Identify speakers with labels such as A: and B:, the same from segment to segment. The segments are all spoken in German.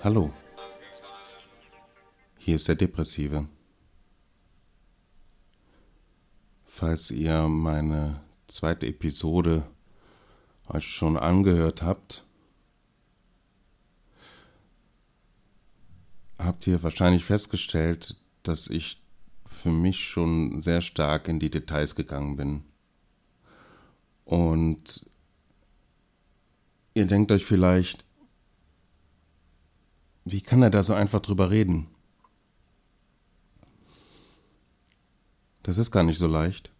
A: Hallo, hier ist der Depressive. Falls ihr meine zweite Episode euch schon angehört habt, habt ihr wahrscheinlich festgestellt, dass ich für mich schon sehr stark in die Details gegangen bin. Und ihr denkt euch vielleicht, wie kann er da so einfach drüber reden? Das ist gar nicht so leicht.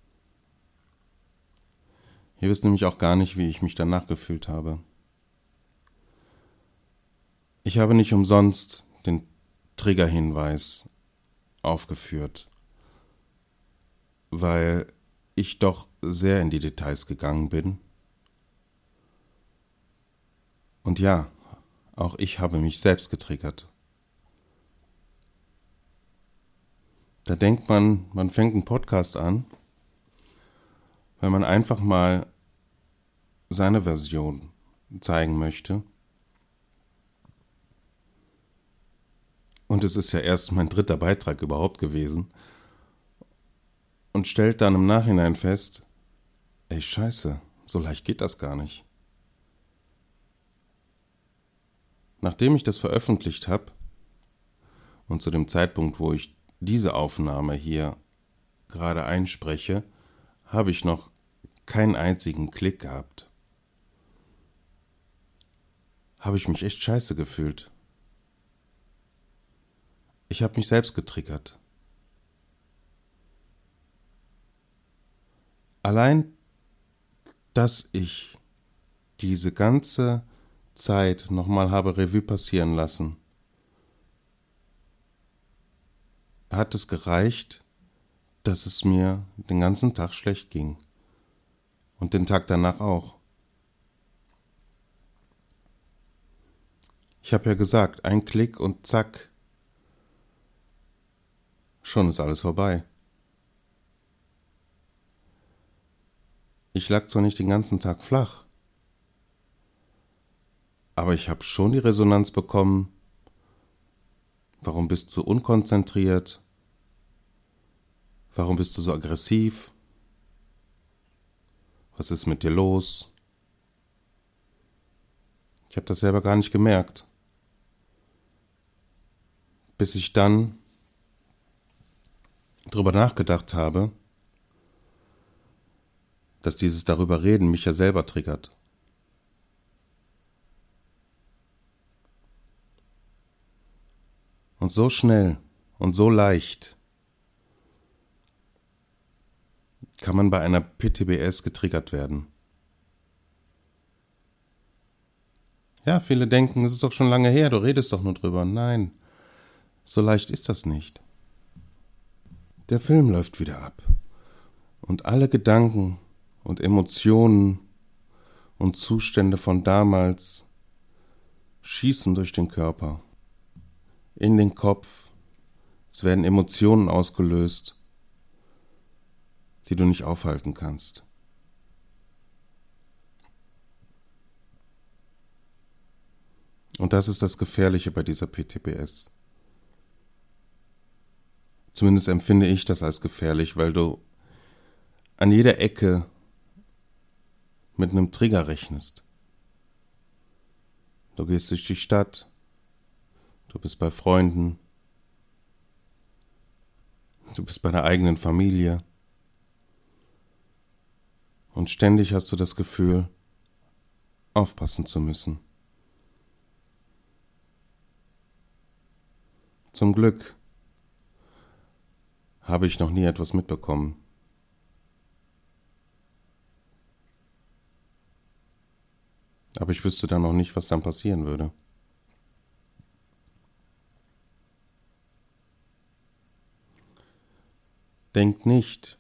A: Ihr wisst nämlich auch gar nicht, wie ich mich danach gefühlt habe. Ich habe nicht umsonst den Triggerhinweis aufgeführt, weil ich doch sehr in die Details gegangen bin. Und ja, auch ich habe mich selbst getriggert. Da denkt man, man fängt einen Podcast an, weil man einfach mal seine Version zeigen möchte. Und es ist ja erst mein dritter Beitrag überhaupt gewesen. Und stellt dann im Nachhinein fest, ey scheiße, so leicht geht das gar nicht. Nachdem ich das veröffentlicht habe und zu dem Zeitpunkt, wo ich diese Aufnahme hier gerade einspreche, habe ich noch keinen einzigen Klick gehabt. Habe ich mich echt scheiße gefühlt. Ich habe mich selbst getriggert. Allein, dass ich diese ganze Zeit nochmal habe Revue passieren lassen. Hat es gereicht, dass es mir den ganzen Tag schlecht ging. Und den Tag danach auch. Ich habe ja gesagt, ein Klick und zack. Schon ist alles vorbei. Ich lag zwar nicht den ganzen Tag flach, aber ich habe schon die Resonanz bekommen, warum bist du unkonzentriert? Warum bist du so aggressiv? Was ist mit dir los? Ich habe das selber gar nicht gemerkt, bis ich dann darüber nachgedacht habe, dass dieses darüber reden mich ja selber triggert. Und so schnell und so leicht kann man bei einer PTBS getriggert werden. Ja, viele denken, es ist doch schon lange her, du redest doch nur drüber. Nein, so leicht ist das nicht. Der Film läuft wieder ab. Und alle Gedanken und Emotionen und Zustände von damals schießen durch den Körper in den Kopf. Es werden Emotionen ausgelöst, die du nicht aufhalten kannst. Und das ist das Gefährliche bei dieser PTBS. Zumindest empfinde ich das als gefährlich, weil du an jeder Ecke mit einem Trigger rechnest. Du gehst durch die Stadt, Du bist bei Freunden. Du bist bei der eigenen Familie. Und ständig hast du das Gefühl, aufpassen zu müssen. Zum Glück habe ich noch nie etwas mitbekommen. Aber ich wüsste dann noch nicht, was dann passieren würde. Denkt nicht,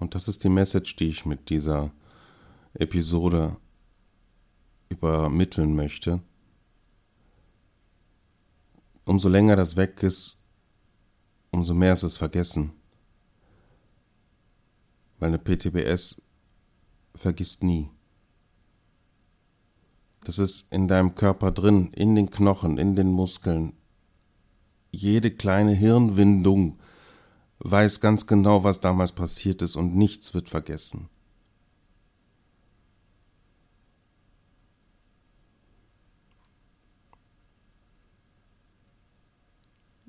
A: und das ist die Message, die ich mit dieser Episode übermitteln möchte, umso länger das weg ist, umso mehr ist es vergessen. Weil eine PTBS vergisst nie. Das ist in deinem Körper drin, in den Knochen, in den Muskeln. Jede kleine Hirnwindung weiß ganz genau, was damals passiert ist und nichts wird vergessen.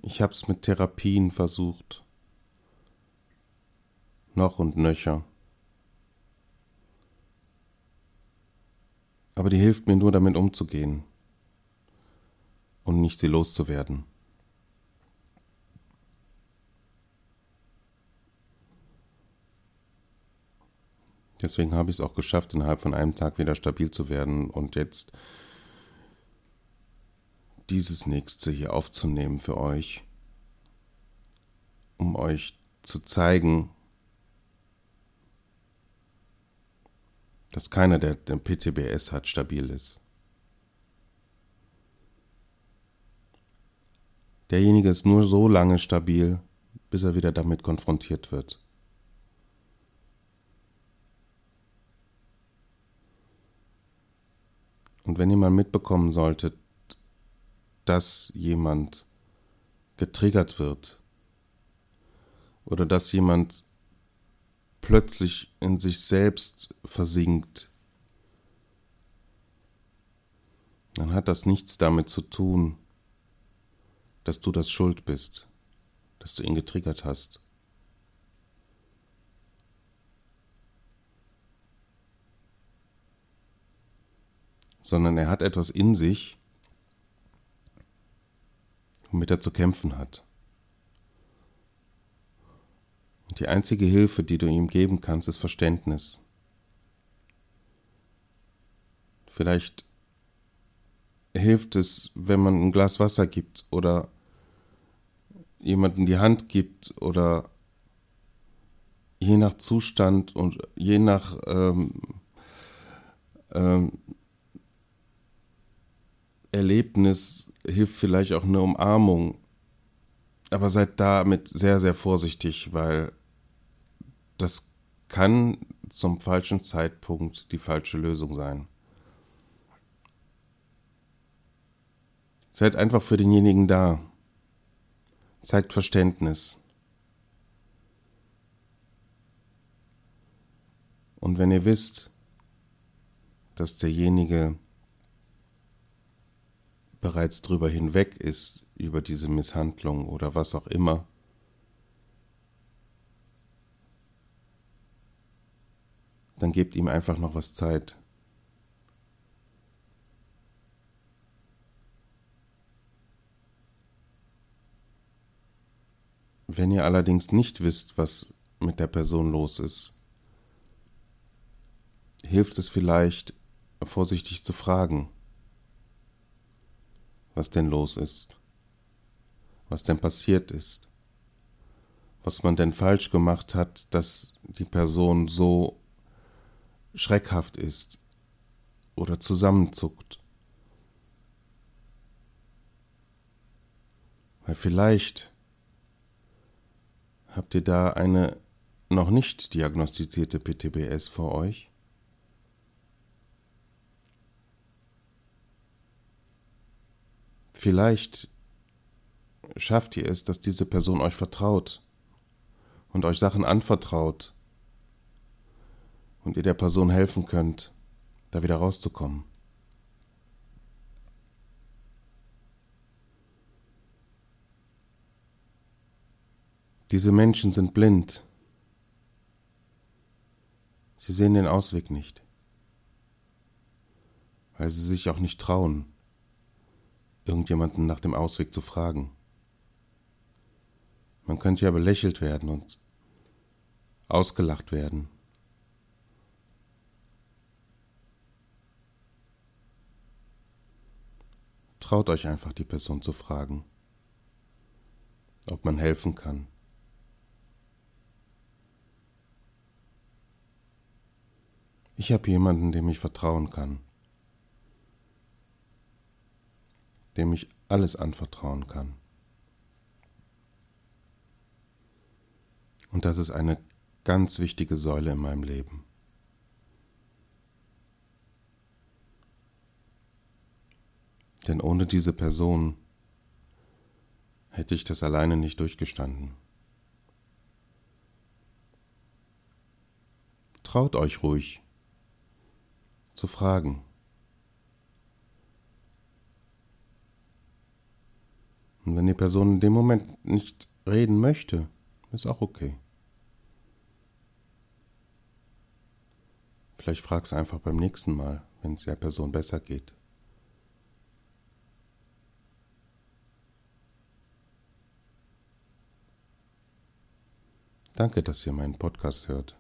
A: Ich hab's mit Therapien versucht. Noch und nöcher. Aber die hilft mir nur damit umzugehen und nicht sie loszuwerden. Deswegen habe ich es auch geschafft, innerhalb von einem Tag wieder stabil zu werden und jetzt dieses nächste hier aufzunehmen für euch, um euch zu zeigen, dass keiner, der den PTBS hat, stabil ist. Derjenige ist nur so lange stabil, bis er wieder damit konfrontiert wird. Und wenn ihr mal mitbekommen solltet, dass jemand getriggert wird oder dass jemand plötzlich in sich selbst versinkt, dann hat das nichts damit zu tun, dass du das schuld bist, dass du ihn getriggert hast. Sondern er hat etwas in sich, womit er zu kämpfen hat. Und die einzige Hilfe, die du ihm geben kannst, ist Verständnis. Vielleicht hilft es, wenn man ein Glas Wasser gibt oder jemandem die Hand gibt oder je nach Zustand und je nach ähm, ähm, Erlebnis hilft vielleicht auch eine Umarmung. Aber seid damit sehr, sehr vorsichtig, weil das kann zum falschen Zeitpunkt die falsche Lösung sein. Seid einfach für denjenigen da. Zeigt Verständnis. Und wenn ihr wisst, dass derjenige bereits drüber hinweg ist, über diese Misshandlung oder was auch immer, dann gebt ihm einfach noch was Zeit. Wenn ihr allerdings nicht wisst, was mit der Person los ist, hilft es vielleicht, vorsichtig zu fragen was denn los ist, was denn passiert ist, was man denn falsch gemacht hat, dass die Person so schreckhaft ist oder zusammenzuckt. Weil vielleicht habt ihr da eine noch nicht diagnostizierte PTBS vor euch Vielleicht schafft ihr es, dass diese Person euch vertraut und euch Sachen anvertraut und ihr der Person helfen könnt, da wieder rauszukommen. Diese Menschen sind blind. Sie sehen den Ausweg nicht, weil sie sich auch nicht trauen irgendjemanden nach dem Ausweg zu fragen. Man könnte ja belächelt werden und ausgelacht werden. Traut euch einfach, die Person zu fragen, ob man helfen kann. Ich habe jemanden, dem ich vertrauen kann. Dem ich alles anvertrauen kann. Und das ist eine ganz wichtige Säule in meinem Leben. Denn ohne diese Person hätte ich das alleine nicht durchgestanden. Traut euch ruhig zu fragen. Und wenn die Person in dem Moment nicht reden möchte, ist auch okay. Vielleicht frag's einfach beim nächsten Mal, wenn es der Person besser geht. Danke, dass ihr meinen Podcast hört.